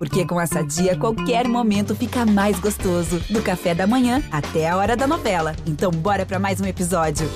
Porque com essa dia, qualquer momento fica mais gostoso. Do café da manhã até a hora da novela. Então, bora para mais um episódio.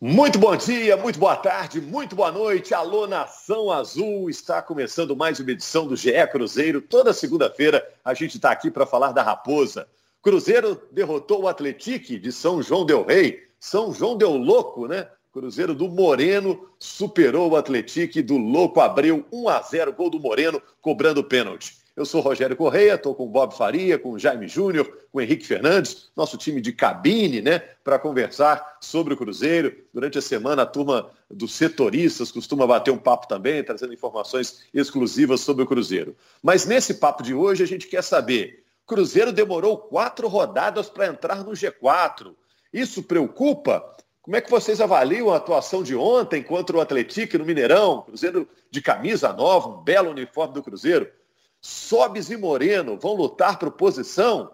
Muito bom dia, muito boa tarde, muito boa noite. Alô, Nação Azul. Está começando mais uma edição do GE Cruzeiro. Toda segunda-feira a gente está aqui para falar da Raposa. Cruzeiro derrotou o Atletique de São João del Rei. São João deu louco, né? Cruzeiro do Moreno superou o Atlético do Louco Abreu 1 a 0 gol do Moreno cobrando pênalti. Eu sou Rogério Correia, estou com o Bob Faria, com o Jaime Júnior, com o Henrique Fernandes, nosso time de cabine, né, para conversar sobre o Cruzeiro. Durante a semana, a turma dos setoristas costuma bater um papo também, trazendo informações exclusivas sobre o Cruzeiro. Mas nesse papo de hoje, a gente quer saber: Cruzeiro demorou quatro rodadas para entrar no G4. Isso preocupa? Como é que vocês avaliam a atuação de ontem contra o Atlético no Mineirão? Cruzeiro de camisa nova, um belo uniforme do Cruzeiro. Sobes e Moreno vão lutar por posição.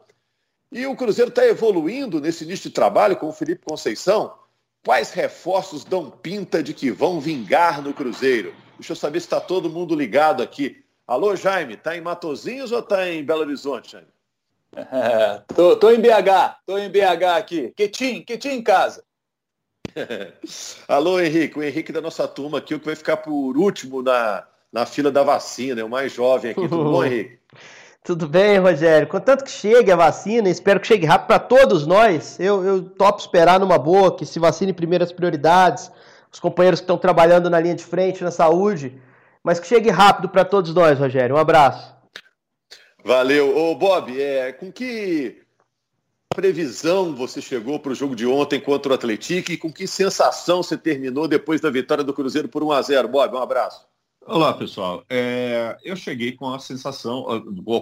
E o Cruzeiro está evoluindo nesse início de trabalho com o Felipe Conceição. Quais reforços dão pinta de que vão vingar no Cruzeiro? Deixa eu saber se está todo mundo ligado aqui. Alô, Jaime, está em Matozinhos ou está em Belo Horizonte, Jaime? É, tô, tô em BH, tô em BH aqui. Quietinho, quietinho em casa. Alô, Henrique. O Henrique da nossa turma aqui, o que vai ficar por último na, na fila da vacina, é o mais jovem aqui. Tudo bom, Henrique? Tudo bem, Rogério. Contanto que chegue a vacina, espero que chegue rápido para todos nós. Eu, eu topo esperar numa boa, que se vacine primeiro as prioridades, os companheiros que estão trabalhando na linha de frente, na saúde, mas que chegue rápido para todos nós, Rogério. Um abraço. Valeu. Ô, Bob, é, com que previsão você chegou para o jogo de ontem contra o Atlético e com que sensação você terminou depois da vitória do Cruzeiro por 1 a 0 Bob, um abraço. Olá, pessoal. É, eu cheguei com a sensação,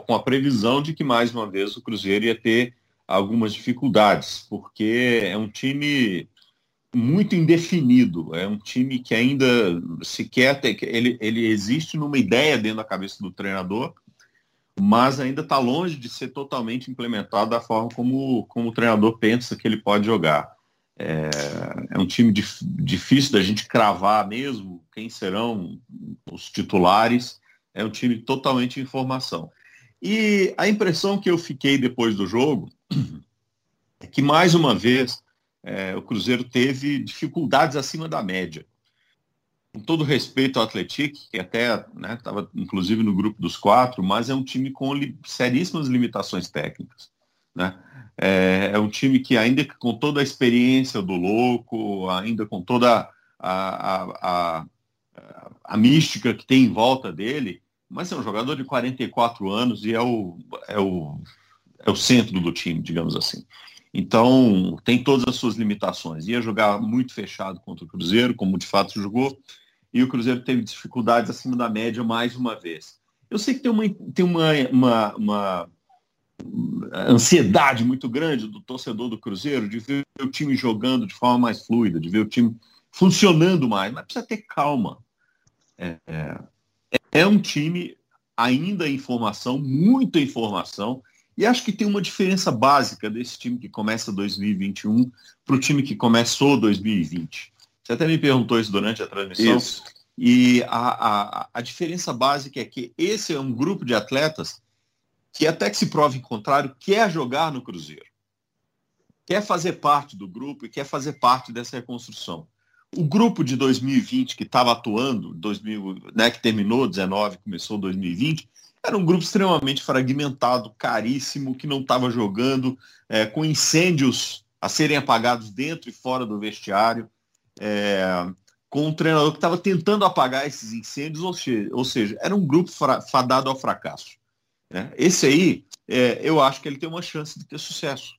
com a previsão de que mais uma vez o Cruzeiro ia ter algumas dificuldades, porque é um time muito indefinido, é um time que ainda sequer tem, ele, ele existe numa ideia dentro da cabeça do treinador, mas ainda está longe de ser totalmente implementado da forma como, como o treinador pensa que ele pode jogar. É, é um time dif, difícil da gente cravar mesmo quem serão os titulares. É um time totalmente em formação. E a impressão que eu fiquei depois do jogo é que, mais uma vez, é, o Cruzeiro teve dificuldades acima da média com todo respeito ao Atlético, que até estava né, inclusive no grupo dos quatro, mas é um time com li seríssimas limitações técnicas. Né? É, é, um time que ainda com toda a experiência do louco, ainda com toda a, a, a, a, mística que tem em volta dele, mas é um jogador de 44 anos e é o, é o, é o centro do time, digamos assim. Então, tem todas as suas limitações. Ia jogar muito fechado contra o Cruzeiro, como de fato jogou, e o Cruzeiro teve dificuldades acima da média mais uma vez. Eu sei que tem uma, tem uma, uma, uma ansiedade muito grande do torcedor do Cruzeiro de ver o time jogando de forma mais fluida, de ver o time funcionando mais, mas precisa ter calma. É, é, é um time ainda em formação, muita informação, e acho que tem uma diferença básica desse time que começa 2021 para o time que começou 2020. Você até me perguntou isso durante a transmissão. Isso. E a, a, a diferença básica é que esse é um grupo de atletas que até que se prove em contrário, quer jogar no Cruzeiro. Quer fazer parte do grupo e quer fazer parte dessa reconstrução. O grupo de 2020 que estava atuando, 2000, né, que terminou 19, começou 2020, era um grupo extremamente fragmentado, caríssimo, que não estava jogando, é, com incêndios a serem apagados dentro e fora do vestiário é, com um treinador que estava tentando apagar esses incêndios, ou seja, ou seja era um grupo fadado ao fracasso. Né? Esse aí, é, eu acho que ele tem uma chance de ter sucesso,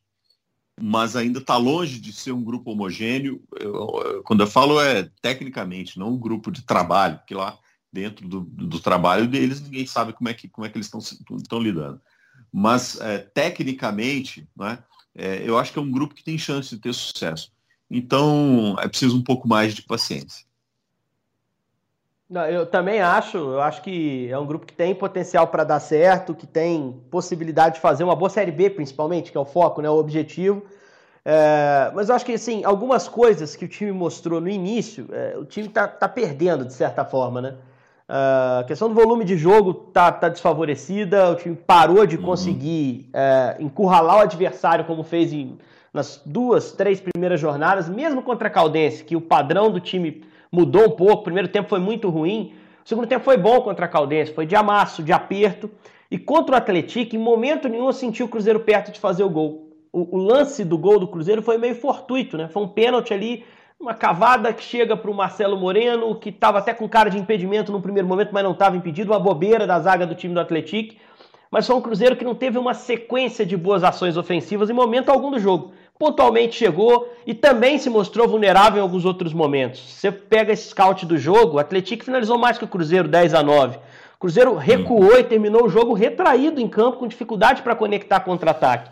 mas ainda está longe de ser um grupo homogêneo. Eu, quando eu falo é tecnicamente, não um grupo de trabalho, porque lá dentro do, do trabalho deles ninguém sabe como é que, como é que eles estão lidando. Mas é, tecnicamente, né, é, eu acho que é um grupo que tem chance de ter sucesso. Então, é preciso um pouco mais de paciência. Não, eu também acho, eu acho que é um grupo que tem potencial para dar certo, que tem possibilidade de fazer uma boa Série B, principalmente, que é o foco, né, o objetivo. É, mas eu acho que, assim, algumas coisas que o time mostrou no início, é, o time está tá perdendo, de certa forma, né? Uh, a questão do volume de jogo tá, tá desfavorecida, o time parou de uhum. conseguir uh, encurralar o adversário como fez em, nas duas, três primeiras jornadas, mesmo contra a Caldense, que o padrão do time mudou um pouco, o primeiro tempo foi muito ruim, o segundo tempo foi bom contra a Caldense, foi de amasso, de aperto, e contra o Atlético, em momento nenhum eu senti o Cruzeiro perto de fazer o gol. O, o lance do gol do Cruzeiro foi meio fortuito, né? Foi um pênalti ali uma cavada que chega para o Marcelo Moreno, que estava até com cara de impedimento no primeiro momento, mas não estava impedido, uma bobeira da zaga do time do Atlético. Mas foi um Cruzeiro que não teve uma sequência de boas ações ofensivas em momento algum do jogo. Pontualmente chegou e também se mostrou vulnerável em alguns outros momentos. Você pega esse scout do jogo, o Atlético finalizou mais que o Cruzeiro, 10 a 9. O Cruzeiro recuou e terminou o jogo retraído em campo, com dificuldade para conectar contra-ataque.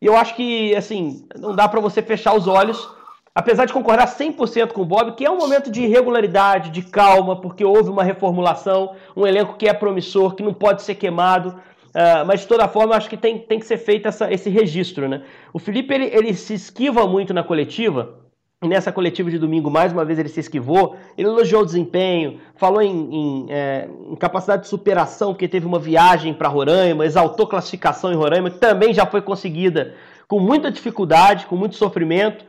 E eu acho que, assim, não dá para você fechar os olhos apesar de concordar 100% com o Bob, que é um momento de irregularidade, de calma, porque houve uma reformulação, um elenco que é promissor, que não pode ser queimado. Uh, mas de toda forma, acho que tem, tem que ser feito essa, esse registro. Né? O Felipe ele, ele se esquiva muito na coletiva, e nessa coletiva de domingo, mais uma vez, ele se esquivou. Ele elogiou o desempenho, falou em, em, é, em capacidade de superação, porque teve uma viagem para Roraima, exaltou classificação em Roraima, que também já foi conseguida com muita dificuldade, com muito sofrimento.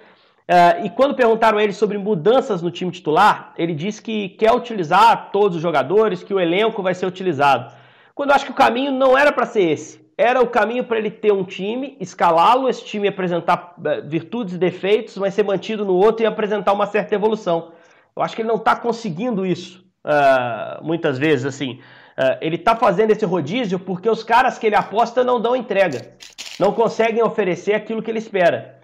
Uh, e quando perguntaram a ele sobre mudanças no time titular, ele disse que quer utilizar todos os jogadores, que o elenco vai ser utilizado. Quando eu acho que o caminho não era para ser esse. Era o caminho para ele ter um time, escalá-lo, esse time apresentar uh, virtudes e defeitos, mas ser mantido no outro e apresentar uma certa evolução. Eu acho que ele não está conseguindo isso, uh, muitas vezes, assim. ele está fazendo esse rodízio porque os caras que ele aposta não dão entrega. Não conseguem oferecer aquilo que ele espera.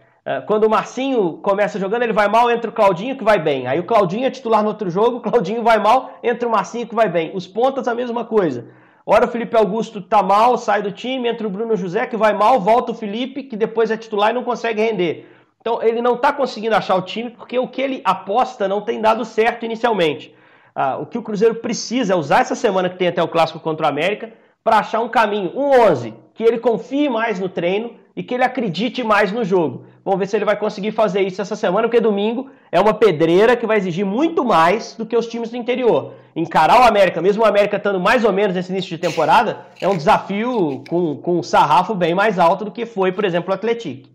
Quando o Marcinho começa jogando, ele vai mal, entra o Claudinho que vai bem. Aí o Claudinho é titular no outro jogo, o Claudinho vai mal, entra o Marcinho que vai bem. Os pontas a mesma coisa. Ora o Felipe Augusto tá mal, sai do time, entra o Bruno José que vai mal, volta o Felipe que depois é titular e não consegue render. Então ele não está conseguindo achar o time porque o que ele aposta não tem dado certo inicialmente. Ah, o que o Cruzeiro precisa é usar essa semana que tem até o clássico contra o América para achar um caminho, um 11, que ele confie mais no treino e que ele acredite mais no jogo. Vamos ver se ele vai conseguir fazer isso essa semana, porque domingo é uma pedreira que vai exigir muito mais do que os times do interior. Encarar o América, mesmo o América estando mais ou menos nesse início de temporada, é um desafio com, com um sarrafo bem mais alto do que foi, por exemplo, o Atlético.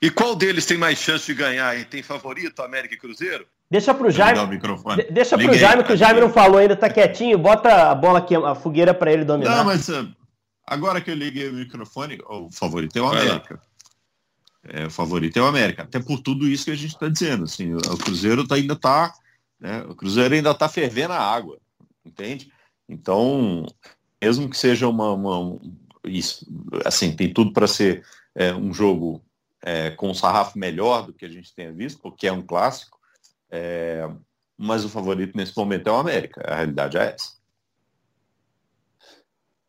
E qual deles tem mais chance de ganhar? E tem favorito, América e Cruzeiro? Deixa pro Jaime. De, deixa pro Jaime, que o Jaime não falou ainda, tá quietinho. Bota a bola aqui, a fogueira para ele dominar. Não, mas uh, agora que eu liguei o microfone, o favorito é o América. É, o favorito é o América. Até por tudo isso que a gente está dizendo. Assim, o Cruzeiro tá, ainda está. Né, o Cruzeiro ainda está fervendo a água, entende? Então, mesmo que seja uma. uma isso, assim, tem tudo para ser é, um jogo é, com um sarrafo melhor do que a gente tenha visto, porque é um clássico. É, mas o favorito nesse momento é o América. A realidade é essa.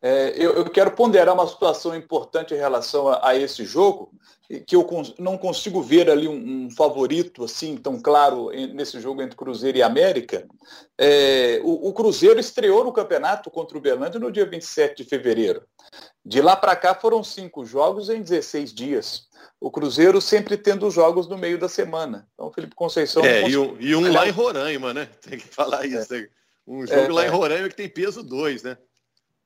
É, eu, eu, quero ponderar uma situação importante em relação a, a esse jogo, que eu cons não consigo ver ali um, um, favorito assim tão claro nesse jogo entre Cruzeiro e América. É, o, o, Cruzeiro estreou no campeonato contra o Belândia no dia 27 de fevereiro. De lá para cá foram cinco jogos em 16 dias. O Cruzeiro sempre tendo jogos no meio da semana. Então, Felipe Conceição. É, e um, e um lá em Roraima, né? Tem que falar isso. É. Um jogo é, lá em é. Roraima que tem peso dois, né?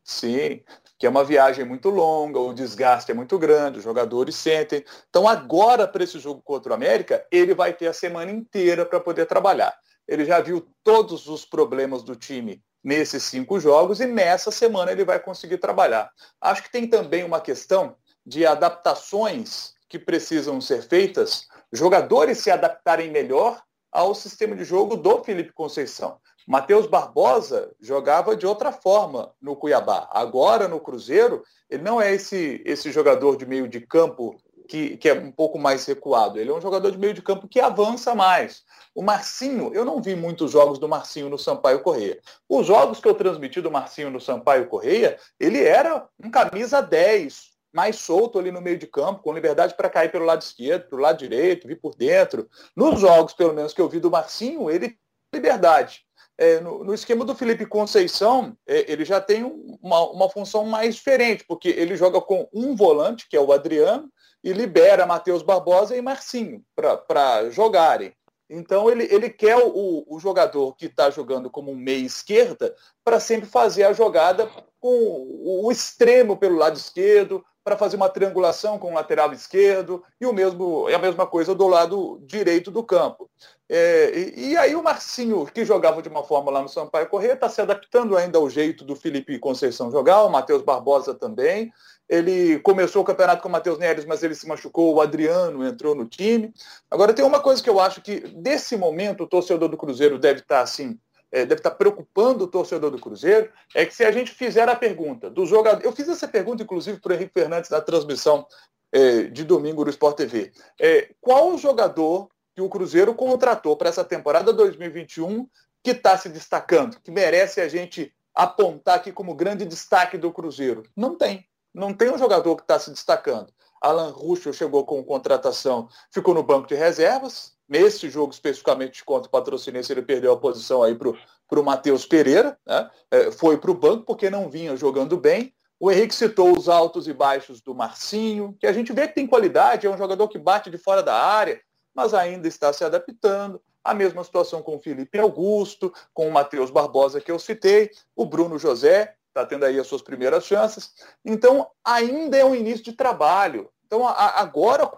Sim, que é uma viagem muito longa, o desgaste é muito grande, os jogadores sentem. Então agora, para esse jogo contra o América, ele vai ter a semana inteira para poder trabalhar. Ele já viu todos os problemas do time nesses cinco jogos e nessa semana ele vai conseguir trabalhar. Acho que tem também uma questão de adaptações que precisam ser feitas, jogadores se adaptarem melhor ao sistema de jogo do Felipe Conceição. Matheus Barbosa jogava de outra forma no Cuiabá. Agora, no Cruzeiro, ele não é esse, esse jogador de meio de campo que, que, é um pouco mais recuado. Ele é um jogador de meio de campo que avança mais. O Marcinho, eu não vi muitos jogos do Marcinho no Sampaio Correia. Os jogos que eu transmiti do Marcinho no Sampaio Correia, ele era um camisa 10, mais solto ali no meio de campo, com liberdade para cair pelo lado esquerdo, pelo lado direito, vir por dentro. Nos jogos, pelo menos, que eu vi do Marcinho, ele liberdade é, no, no, esquema do Felipe Conceição, é, ele já tem uma, uma função mais diferente, porque ele joga com um volante, que é o Adriano, e libera Matheus Barbosa e Marcinho para jogarem. Então ele, ele quer o, o jogador que está jogando como um meia esquerda para sempre fazer a jogada com o extremo pelo lado esquerdo, para fazer uma triangulação com o lateral esquerdo, e o mesmo é a mesma coisa do lado direito do campo. É, e, e, aí o Marcinho, que jogava de uma forma lá no Sampaio Corrêa, está se adaptando ainda ao jeito do Felipe Conceição jogar, o Matheus Barbosa também. Ele começou o campeonato com o Matheus Neres, mas ele se machucou, o Adriano entrou no time. Agora tem uma coisa que eu acho que, desse momento, o torcedor do Cruzeiro deve estar tá, assim, é, deve estar tá preocupando o torcedor do Cruzeiro, é que se a gente fizer a pergunta do jogador. Eu fiz essa pergunta, inclusive, para o Henrique Fernandes na transmissão é, de domingo do Sport TV. É, qual o jogador que o Cruzeiro contratou para essa temporada 2021 que está se destacando, que merece a gente apontar aqui como grande destaque do Cruzeiro? Não tem. Não tem um jogador que está se destacando. Alan Ruschel chegou com contratação, ficou no banco de reservas. Nesse jogo especificamente contra o Patrocinense, ele perdeu a posição aí para o Matheus Pereira. Né? É, foi para o banco porque não vinha jogando bem. O Henrique citou os altos e baixos do Marcinho, que a gente vê que tem qualidade, é um jogador que bate de fora da área, mas ainda está se adaptando. A mesma situação com o Felipe Augusto, com o Matheus Barbosa que eu citei, o Bruno José, está tendo aí as suas primeiras chances. Então, ainda é um início de trabalho. Então, a, agora,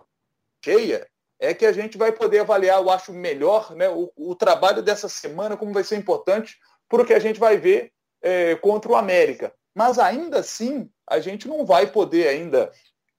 cheia, é que a gente vai poder avaliar, eu acho, melhor né, o, o trabalho dessa semana, como vai ser importante para o que a gente vai ver é, contra o América. Mas ainda assim, a gente não vai poder ainda,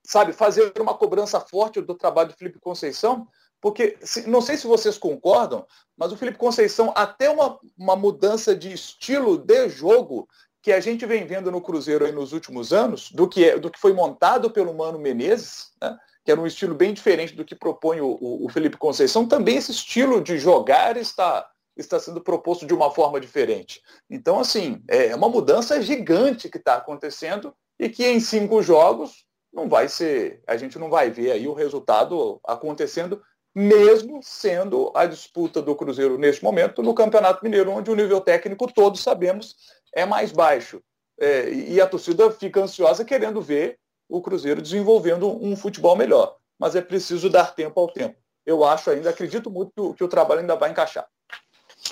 sabe, fazer uma cobrança forte do trabalho do Felipe Conceição, porque não sei se vocês concordam, mas o Felipe Conceição, até uma, uma mudança de estilo de jogo, que a gente vem vendo no Cruzeiro aí nos últimos anos, do que, é, do que foi montado pelo Mano Menezes, né? que era um estilo bem diferente do que propõe o, o, Felipe Conceição, também esse estilo de jogar está, está sendo proposto de uma forma diferente. Então, assim, é uma mudança gigante que está acontecendo e que em cinco jogos não vai ser, a gente não vai ver aí o resultado acontecendo, mesmo sendo a disputa do Cruzeiro neste momento no Campeonato Mineiro, onde o nível técnico todos sabemos é mais baixo. É, e a torcida fica ansiosa querendo ver o Cruzeiro desenvolvendo um futebol melhor. Mas é preciso dar tempo ao tempo. Eu acho ainda, acredito muito que o, que o trabalho ainda vai encaixar.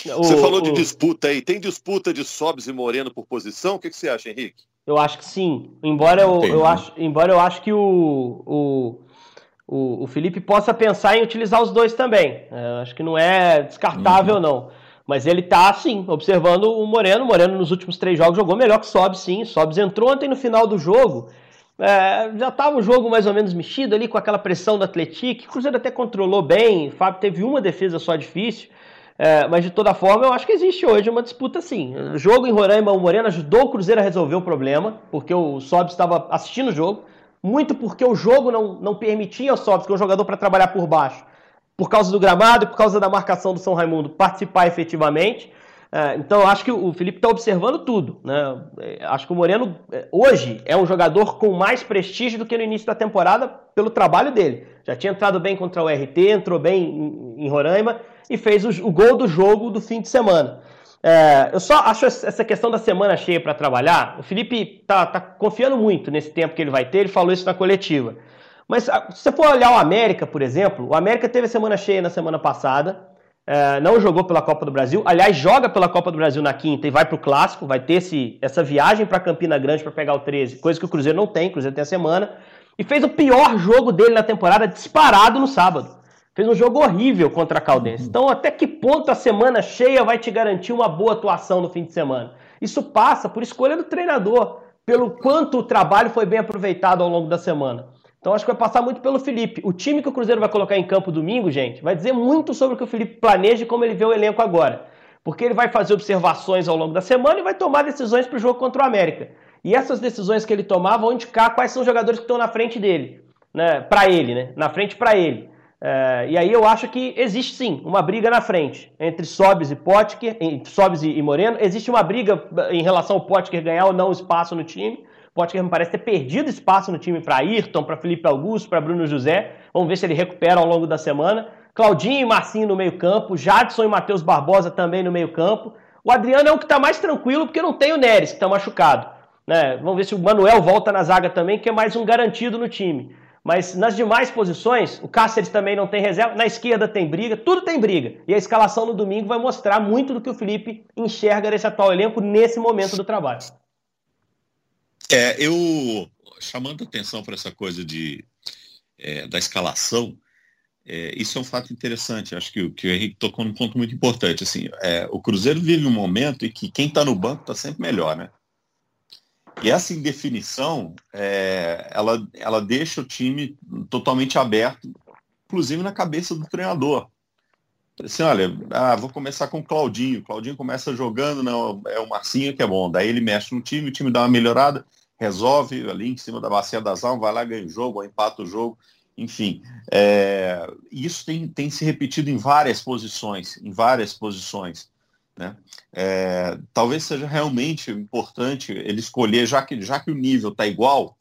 Você o, falou de disputa aí. Tem disputa de Sobs e Moreno por posição? O que, que você acha, Henrique? Eu acho que sim. Embora eu, eu, acho, embora eu acho que o, o, o, o Felipe possa pensar em utilizar os dois também. É, acho que não é descartável, uhum. não. Mas ele tá, sim, observando o Moreno. O Moreno nos últimos três jogos jogou melhor que o Sobs, sim. O Sobs entrou ontem no final do jogo. É, já estava o jogo mais ou menos mexido ali com aquela pressão do Atlético. O Cruzeiro até controlou bem. O Fábio teve uma defesa só difícil. É, mas de toda forma, eu acho que existe hoje uma disputa sim. O jogo em Roraima, o Moreno ajudou o Cruzeiro a resolver o problema, porque o Sobs estava assistindo o jogo. Muito porque o jogo não, não permitia ao Sobs, que é um jogador para trabalhar por baixo, por causa do gramado e por causa da marcação do São Raimundo, participar efetivamente. É, então, acho que o Felipe está observando tudo. Né? É, acho que o Moreno, é, hoje, é um jogador com mais prestígio do que no início da temporada pelo trabalho dele. Já tinha entrado bem contra o RT, entrou bem em, Roraima e fez o, gol do jogo do fim de semana. É, eu só acho essa questão da semana cheia para trabalhar. O Felipe está tá confiando muito nesse tempo que ele vai ter, ele falou isso na coletiva. Mas ah, se você for olhar o América, por exemplo, o América teve a semana cheia na semana passada, é, não jogou pela Copa do Brasil, aliás, joga pela Copa do Brasil na quinta e vai para o Clássico, vai ter esse, essa viagem para Campina Grande para pegar o 13, coisa que o Cruzeiro não tem, o Cruzeiro tem a semana, e fez o pior jogo dele na temporada disparado no sábado. Fez um jogo horrível contra a Caldense. Então, até que ponto a semana cheia vai te garantir uma boa atuação no fim de semana? Isso passa por escolha do treinador, pelo quanto o trabalho foi bem aproveitado ao longo da semana. Então acho que vai passar muito pelo Felipe. O time que o Cruzeiro vai colocar em campo domingo, gente, vai dizer muito sobre o que o Felipe planeja e como ele vê o elenco agora. Porque ele vai fazer observações ao longo da semana e vai tomar decisões para o jogo contra o América. E essas decisões que ele tomar vão indicar quais são os jogadores que estão na frente dele, né? Para ele, né? Na frente para ele. É, e aí eu acho que existe sim uma briga na frente entre Sobis e Potker, entre Sobis e Moreno. Existe uma briga em relação ao Potker ganhar ou não espaço no time. Potker me parece ter perdido espaço no time para Ayrton, para Felipe Augusto, para Bruno José. Vamos ver se ele recupera ao longo da semana. Claudinho e Marcinho no meio-campo, Jadson e Matheus Barbosa também no meio-campo. O Adriano é o que está mais tranquilo porque não tem o Neres, que está machucado. Né? Vamos ver se o Manuel volta na zaga também, que é mais um garantido no time. Mas nas demais posições, o Cáceres também não tem reserva, na esquerda tem briga, tudo tem briga. E a escalação no domingo vai mostrar muito do que o Felipe enxerga desse atual elenco nesse momento do trabalho. É, eu chamando atenção para essa coisa de, é, da escalação, é, isso é um fato interessante. Acho que, que o Henrique tocou num ponto muito importante. Assim, é, o Cruzeiro vive um momento em que quem está no banco está sempre melhor, né? E essa indefinição, é, ela, ela deixa o time totalmente aberto, inclusive na cabeça do treinador. Assim, olha, ah, vou começar com o Claudinho. Claudinho começa jogando, não, é o Marcinho que é bom. Daí ele mexe no time, o time dá uma melhorada, resolve ali em cima da bacia das almas, vai lá, ganha o jogo, empata o jogo. Enfim, é, isso tem, tem se repetido em várias posições, em várias posições. Né? É, talvez seja realmente importante ele escolher, já que, já que o nível está igual,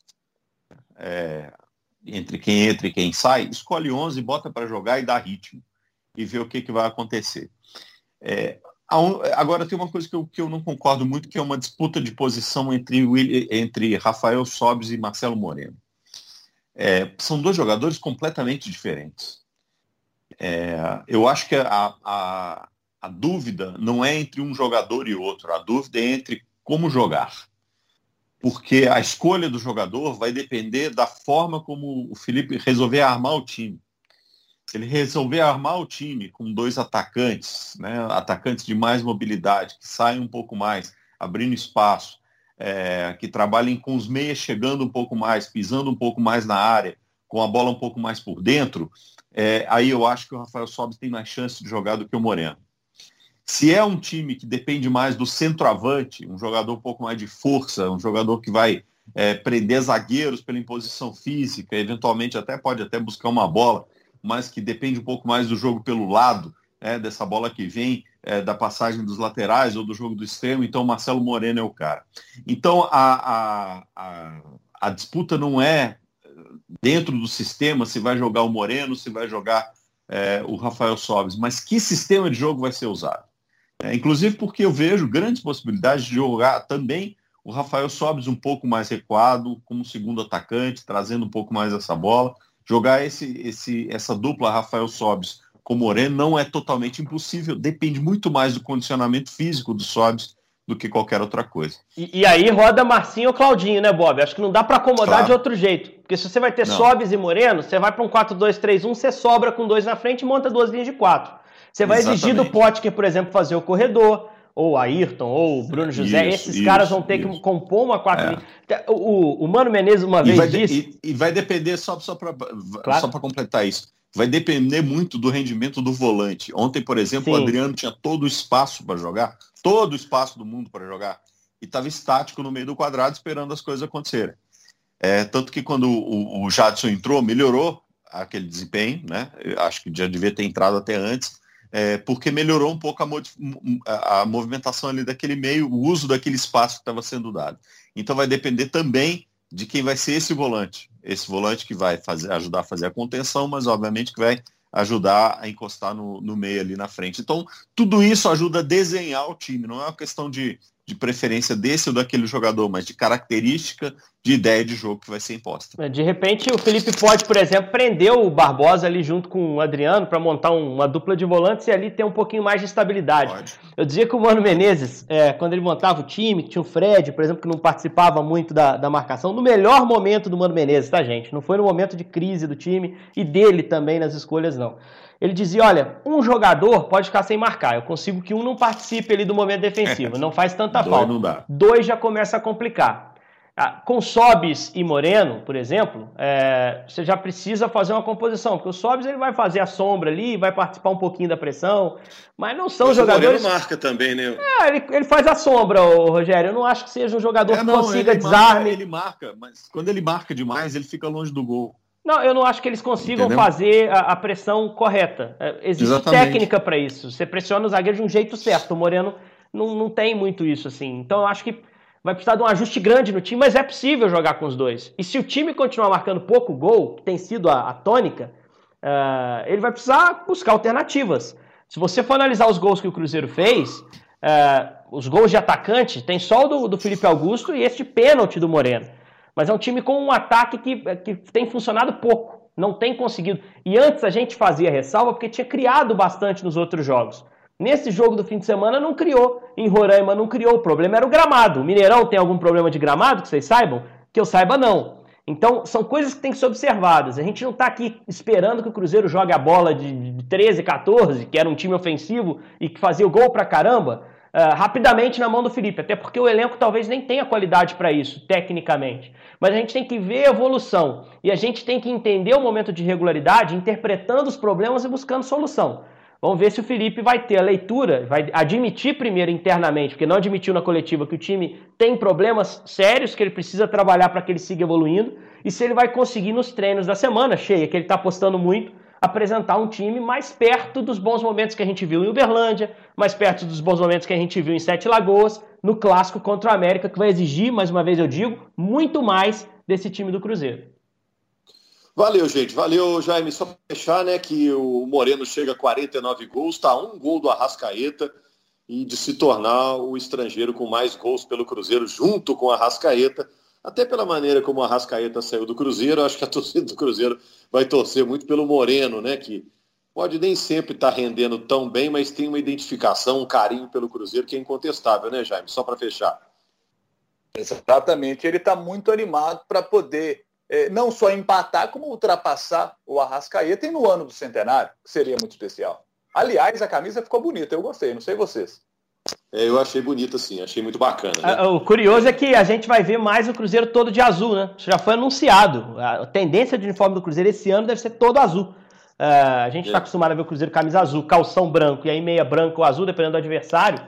é, entre quem entra e quem sai, escolhe 11, bota para jogar e dá ritmo. E vê o que, que vai acontecer. É, agora tem uma coisa que eu, que eu não concordo muito, que é uma disputa de posição entre, entre Rafael Sobes e Marcelo Moreno. É, são dois jogadores completamente diferentes. É, eu acho que a, a, a dúvida não é entre um jogador e outro, a dúvida é entre como jogar. Porque a escolha do jogador vai depender da forma como o Felipe resolver armar o time. Se ele resolver armar o time com dois atacantes, né, atacantes de mais mobilidade, que saem um pouco mais, abrindo espaço, é, que trabalhem com os meias chegando um pouco mais, pisando um pouco mais na área, com a bola um pouco mais por dentro, é, aí eu acho que o Rafael Sobis tem mais chance de jogar do que o Moreno. Se é um time que depende mais do centroavante, um jogador um pouco mais de força, um jogador que vai é, prender zagueiros pela imposição física, eventualmente até pode até buscar uma bola, mas que depende um pouco mais do jogo pelo lado, é, dessa bola que vem é, da passagem dos laterais ou do jogo do extremo, então Marcelo Moreno é o cara. Então a, a, a, a disputa não é dentro do sistema se vai jogar o Moreno, se vai jogar é, o Rafael Sobes, mas que sistema de jogo vai ser usado. É, inclusive porque eu vejo grandes possibilidades de jogar também o Rafael Sobes um pouco mais recuado, como segundo atacante, trazendo um pouco mais essa bola. Jogar esse, esse, essa dupla Rafael Sobes com Moreno não é totalmente impossível, depende muito mais do condicionamento físico do Sobes do que qualquer outra coisa. E, e aí roda Marcinho ou Claudinho, né, Bob? Acho que não dá para acomodar claro. de outro jeito. Porque se você vai ter não. Sobes e Moreno, você vai para um 4-2-3-1, você sobra com dois na frente e monta duas linhas de quatro. Você vai Exatamente. exigir do Potker, por exemplo, fazer o corredor, ou Ayrton, ou o Bruno José. Isso, Esses isso, caras vão ter isso. que compor uma quatro é. o, o Mano Menezes uma vez vai disse... E, e, vai depender, só, só para claro. completar isso, vai depender muito do rendimento do volante. Ontem, por exemplo, Sim. o Adriano tinha todo o espaço para jogar, todo o espaço do mundo para jogar, e estava estático no meio do quadrado esperando as coisas acontecerem. É, tanto que quando o, o Jadson entrou, melhorou aquele desempenho, né? Eu acho que já devia ter entrado até antes, é, porque melhorou um pouco a, a, movimentação ali daquele meio, o uso daquele espaço que estava sendo dado. Então vai depender também de quem vai ser esse volante. Esse volante que vai fazer, ajudar a fazer a contenção, mas obviamente que vai ajudar a encostar no, no meio ali na frente. Então, tudo isso ajuda a desenhar o time, não é uma questão de de preferência desse ou daquele jogador, mas de característica de ideia de jogo que vai ser imposta. É, de repente, o Felipe pode, por exemplo, prender o Barbosa ali junto com o Adriano para montar uma dupla de volantes e ali ter um pouquinho mais de estabilidade. Pode. Eu dizia que o Mano Menezes, é, quando ele montava o time, que tinha o Fred, por exemplo, que não participava muito da, da marcação, no melhor momento do Mano Menezes, tá, gente? Não foi no momento de crise do time e dele também nas escolhas, não. Ele dizia: olha, um jogador pode ficar sem marcar. Eu consigo que um não participe ali do momento defensivo. Não faz tanta Dois falta. Não dá. Dois já começa a complicar. Ah, com Sobis e Moreno, por exemplo, é, você já precisa fazer uma composição, porque o Sobis ele vai fazer a sombra ali, vai participar um pouquinho da pressão, mas não são mas jogadores. O Moreno marca também, né? É, ele, ele faz a sombra, Rogério. Eu não acho que seja um jogador é, não, que consiga ele desarme. Marca, ele marca, mas quando ele marca demais, ele fica longe do gol. Não, eu não acho que eles consigam Entendeu? fazer a, a, pressão correta. É, existe Exatamente. técnica para isso. Você pressiona o zagueiro de um jeito certo. O Moreno não, não tem muito isso assim. Então eu acho que vai precisar de um ajuste grande no time, mas é possível jogar com os dois. E se o time continuar marcando pouco gol, que tem sido a, a tônica, uh, ele vai precisar buscar alternativas. Se você for analisar os gols que o Cruzeiro fez, uh, os gols de atacante, tem só o do, do Felipe Augusto e este pênalti do Moreno. Mas é um time com um ataque que, que tem funcionado pouco, não tem conseguido. E antes a gente fazia ressalva porque tinha criado bastante nos outros jogos. Nesse jogo do fim de semana não criou, em Roraima não criou, o problema era o gramado. O Mineirão tem algum problema de gramado, que vocês saibam? Que eu saiba não. Então, são coisas que têm que ser observadas. A gente não está aqui esperando que o Cruzeiro jogue a bola de 13, 14, que era um time ofensivo e que fazia o gol pra caramba, uh, rapidamente na mão do Felipe. Até porque o elenco talvez nem tenha qualidade para isso, tecnicamente. Mas a gente tem que ver a evolução. E a gente tem que entender o momento de regularidade, interpretando os problemas e buscando solução. Vamos ver se o Felipe vai ter a leitura, vai admitir primeiro internamente, porque não admitiu na coletiva que o time tem problemas sérios que ele precisa trabalhar para que ele siga evoluindo, e se ele vai conseguir nos treinos da semana cheia, que ele está apostando muito, apresentar um time mais perto dos bons momentos que a gente viu em Uberlândia, mais perto dos bons momentos que a gente viu em Sete Lagoas, no clássico contra o América, que vai exigir, mais uma vez eu digo, muito mais desse time do Cruzeiro. Valeu, gente. Valeu, Jaime. Só fechar, né, que o Moreno chega a 49 gols, está um gol do Arrascaeta e de se tornar o estrangeiro com mais gols pelo Cruzeiro junto com o Arrascaeta. Até pela maneira como o Arrascaeta saiu do Cruzeiro, acho que a torcida do Cruzeiro vai torcer muito pelo Moreno, né, que pode nem sempre estar tá rendendo tão bem, mas tem uma identificação, um carinho pelo Cruzeiro que é incontestável, né, Jaime? Só para fechar. Exatamente. Ele está muito animado para poder é, não só empatar, como ultrapassar o Arrascaeta e no ano do centenário, que seria muito especial. Aliás, a camisa ficou bonita, eu gostei, não sei vocês. É, eu achei bonita, sim, achei muito bacana. Né? Ah, o curioso é que a gente vai ver mais o Cruzeiro todo de azul, né? Isso já foi anunciado. A tendência de uniforme do Cruzeiro esse ano deve ser todo azul. Uh, a gente está é. acostumado a ver o Cruzeiro camisa azul, calção branco e aí meia branco ou azul, dependendo do adversário.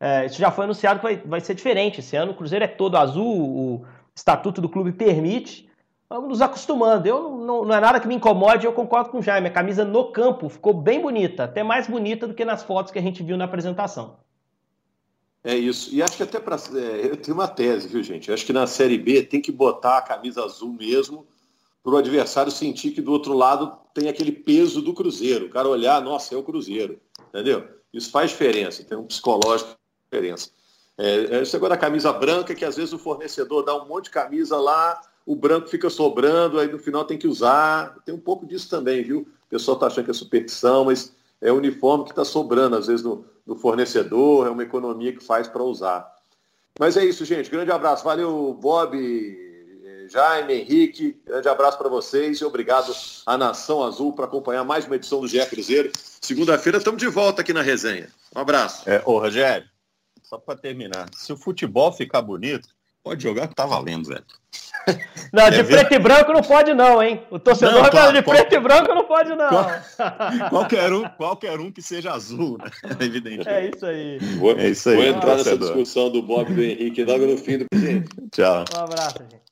Uh, isso já foi anunciado que vai, vai ser diferente. Esse ano o Cruzeiro é todo azul, o estatuto do clube permite vamos nos acostumando. Eu não, não, não, é nada que me incomode, eu concordo com o Jaime. A camisa no campo ficou bem bonita, até mais bonita do que nas fotos que a gente viu na apresentação. É isso. E acho que até para. É, eu tenho uma tese, viu, gente? Eu acho que na Série B tem que botar a camisa azul mesmo para o adversário sentir que do outro lado tem aquele peso do Cruzeiro. O cara olhar, nossa, é o Cruzeiro. Entendeu? Isso faz diferença, tem um psicológico diferença. É, é, esse agora a camisa branca, que às vezes o fornecedor dá um monte de camisa lá, o branco fica sobrando, aí no final tem que usar. Tem um pouco disso também, viu? O pessoal está achando que é superstição, mas é uniforme que está sobrando, às vezes, no, no, fornecedor, é uma economia que faz para usar. Mas é isso, gente. Grande abraço. Valeu, Bob, Jaime, Henrique. Grande abraço para vocês e obrigado à Nação Azul por acompanhar mais uma edição do GE Cruzeiro. Segunda-feira estamos de volta aqui na resenha. Um abraço. É, ô, Rogério, só para terminar, se o futebol ficar bonito, pode jogar que tá valendo, velho. Não, de é preto e branco não pode não, hein? O torcedor não, claro, de qual... preto e branco não pode não. Qual... qualquer, um, qualquer um que seja azul, né? Evidentemente. É isso aí. Vou, é isso aí. Vou entrar nessa discussão do Bob e do Henrique logo no fim do Tchau. Um abraço, gente.